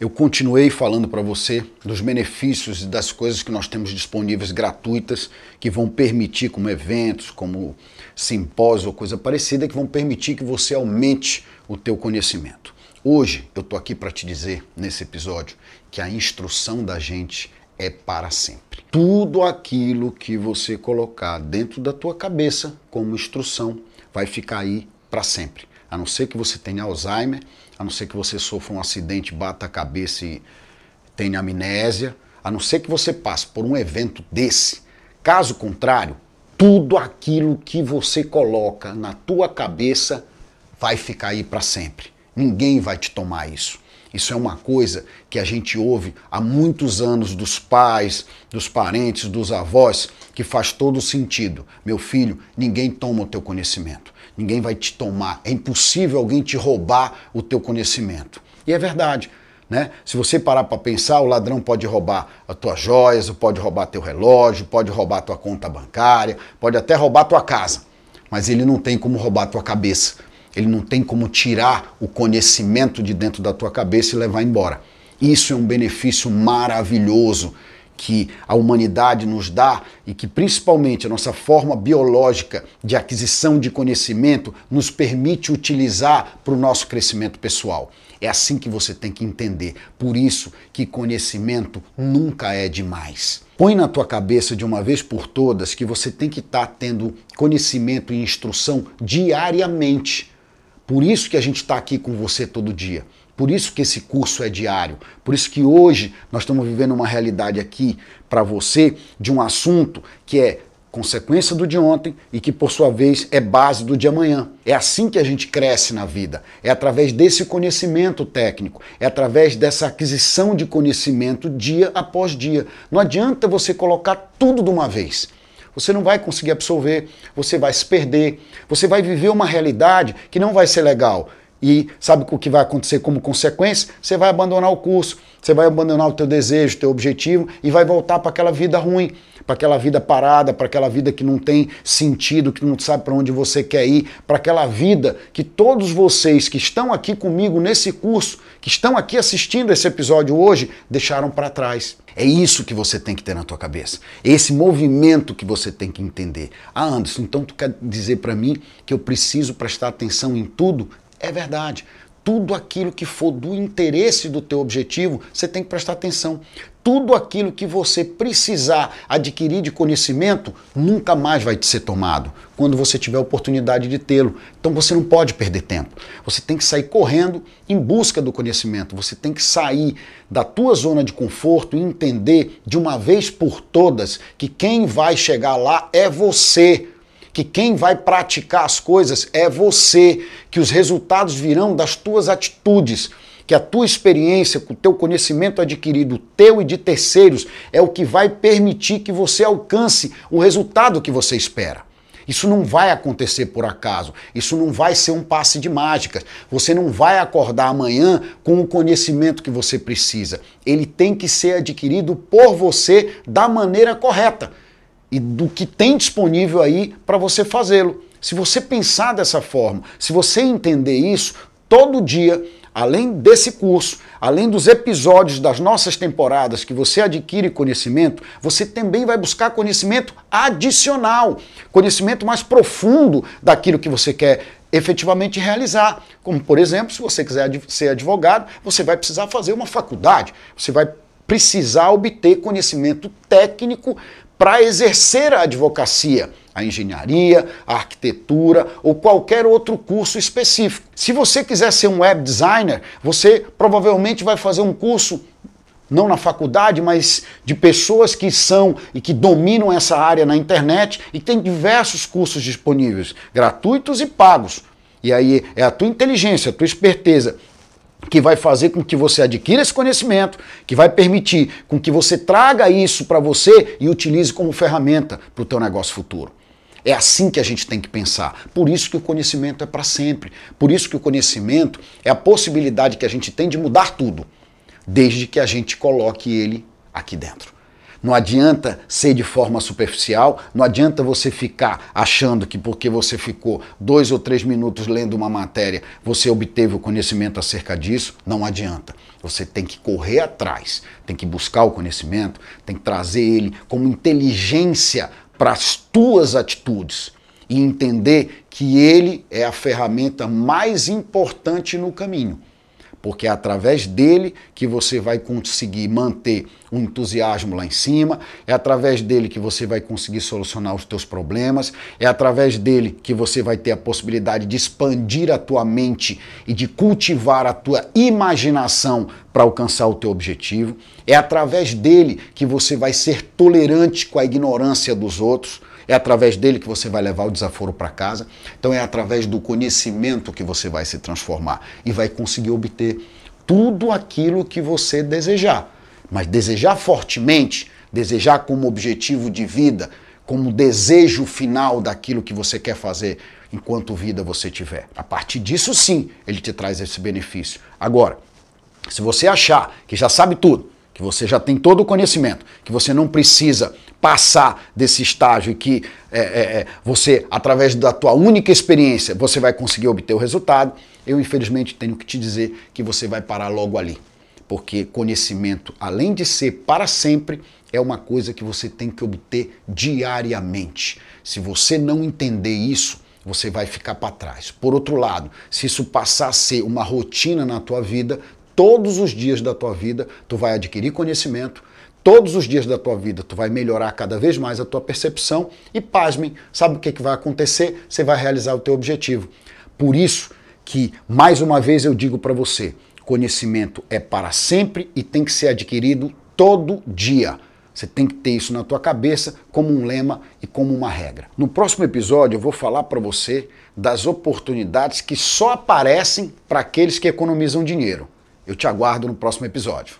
eu continuei falando para você dos benefícios e das coisas que nós temos disponíveis gratuitas que vão permitir, como eventos, como simpósios ou coisa parecida, que vão permitir que você aumente o teu conhecimento. Hoje eu tô aqui para te dizer nesse episódio que a instrução da gente é para sempre. Tudo aquilo que você colocar dentro da tua cabeça como instrução vai ficar aí para sempre. A não ser que você tenha Alzheimer a não ser que você sofra um acidente, bata a cabeça e tenha amnésia, a não ser que você passe por um evento desse. Caso contrário, tudo aquilo que você coloca na tua cabeça vai ficar aí para sempre. Ninguém vai te tomar isso. Isso é uma coisa que a gente ouve há muitos anos dos pais, dos parentes, dos avós, que faz todo sentido. Meu filho, ninguém toma o teu conhecimento ninguém vai te tomar. É impossível alguém te roubar o teu conhecimento. E é verdade. Né? Se você parar para pensar, o ladrão pode roubar as tuas joias, pode roubar teu relógio, pode roubar tua conta bancária, pode até roubar tua casa, mas ele não tem como roubar tua cabeça. Ele não tem como tirar o conhecimento de dentro da tua cabeça e levar embora. Isso é um benefício maravilhoso que a humanidade nos dá e que principalmente a nossa forma biológica de aquisição de conhecimento nos permite utilizar para o nosso crescimento pessoal. É assim que você tem que entender. Por isso que conhecimento nunca é demais. Põe na tua cabeça de uma vez por todas que você tem que estar tá tendo conhecimento e instrução diariamente. Por isso que a gente está aqui com você todo dia. Por isso que esse curso é diário. Por isso que hoje nós estamos vivendo uma realidade aqui para você de um assunto que é consequência do de ontem e que por sua vez é base do de amanhã. É assim que a gente cresce na vida. É através desse conhecimento técnico, é através dessa aquisição de conhecimento dia após dia. Não adianta você colocar tudo de uma vez. Você não vai conseguir absorver, você vai se perder, você vai viver uma realidade que não vai ser legal e sabe o que vai acontecer como consequência? Você vai abandonar o curso, você vai abandonar o teu desejo, o teu objetivo e vai voltar para aquela vida ruim, para aquela vida parada, para aquela vida que não tem sentido, que não sabe para onde você quer ir, para aquela vida que todos vocês que estão aqui comigo nesse curso, que estão aqui assistindo esse episódio hoje, deixaram para trás. É isso que você tem que ter na tua cabeça. Esse movimento que você tem que entender. Ah, Anderson, então tu quer dizer para mim que eu preciso prestar atenção em tudo? É verdade. Tudo aquilo que for do interesse do teu objetivo, você tem que prestar atenção. Tudo aquilo que você precisar adquirir de conhecimento nunca mais vai te ser tomado quando você tiver a oportunidade de tê-lo. Então você não pode perder tempo. Você tem que sair correndo em busca do conhecimento. Você tem que sair da tua zona de conforto e entender de uma vez por todas que quem vai chegar lá é você que quem vai praticar as coisas é você, que os resultados virão das tuas atitudes, que a tua experiência, o teu conhecimento adquirido, teu e de terceiros, é o que vai permitir que você alcance o resultado que você espera. Isso não vai acontecer por acaso. Isso não vai ser um passe de mágicas. Você não vai acordar amanhã com o conhecimento que você precisa. Ele tem que ser adquirido por você da maneira correta e do que tem disponível aí para você fazê-lo. Se você pensar dessa forma, se você entender isso, todo dia, além desse curso, além dos episódios das nossas temporadas que você adquire conhecimento, você também vai buscar conhecimento adicional, conhecimento mais profundo daquilo que você quer efetivamente realizar. Como, por exemplo, se você quiser ser advogado, você vai precisar fazer uma faculdade, você vai precisar obter conhecimento técnico para exercer a advocacia, a engenharia, a arquitetura ou qualquer outro curso específico. Se você quiser ser um web designer, você provavelmente vai fazer um curso não na faculdade, mas de pessoas que são e que dominam essa área na internet e tem diversos cursos disponíveis, gratuitos e pagos. E aí é a tua inteligência, a tua esperteza que vai fazer com que você adquira esse conhecimento, que vai permitir com que você traga isso para você e utilize como ferramenta para o teu negócio futuro. É assim que a gente tem que pensar. Por isso que o conhecimento é para sempre. Por isso que o conhecimento é a possibilidade que a gente tem de mudar tudo, desde que a gente coloque ele aqui dentro. Não adianta ser de forma superficial, não adianta você ficar achando que porque você ficou dois ou três minutos lendo uma matéria, você obteve o conhecimento acerca disso. Não adianta. Você tem que correr atrás, tem que buscar o conhecimento, tem que trazer ele como inteligência para as tuas atitudes e entender que ele é a ferramenta mais importante no caminho porque é através dele que você vai conseguir manter o entusiasmo lá em cima, é através dele que você vai conseguir solucionar os teus problemas, é através dele que você vai ter a possibilidade de expandir a tua mente e de cultivar a tua imaginação para alcançar o teu objetivo, é através dele que você vai ser tolerante com a ignorância dos outros, é através dele que você vai levar o desaforo para casa. Então é através do conhecimento que você vai se transformar e vai conseguir obter tudo aquilo que você desejar. Mas desejar fortemente, desejar como objetivo de vida, como desejo final daquilo que você quer fazer enquanto vida você tiver. A partir disso sim, ele te traz esse benefício. Agora, se você achar que já sabe tudo, que você já tem todo o conhecimento, que você não precisa passar desse estágio e que é, é, é, você, através da tua única experiência, você vai conseguir obter o resultado, eu infelizmente tenho que te dizer que você vai parar logo ali. Porque conhecimento, além de ser para sempre, é uma coisa que você tem que obter diariamente. Se você não entender isso, você vai ficar para trás. Por outro lado, se isso passar a ser uma rotina na tua vida, todos os dias da tua vida, tu vai adquirir conhecimento, todos os dias da tua vida tu vai melhorar cada vez mais a tua percepção e pasmem, sabe o que, que vai acontecer? Você vai realizar o teu objetivo. Por isso que, mais uma vez eu digo para você, conhecimento é para sempre e tem que ser adquirido todo dia. Você tem que ter isso na tua cabeça como um lema e como uma regra. No próximo episódio eu vou falar para você das oportunidades que só aparecem para aqueles que economizam dinheiro. Eu te aguardo no próximo episódio.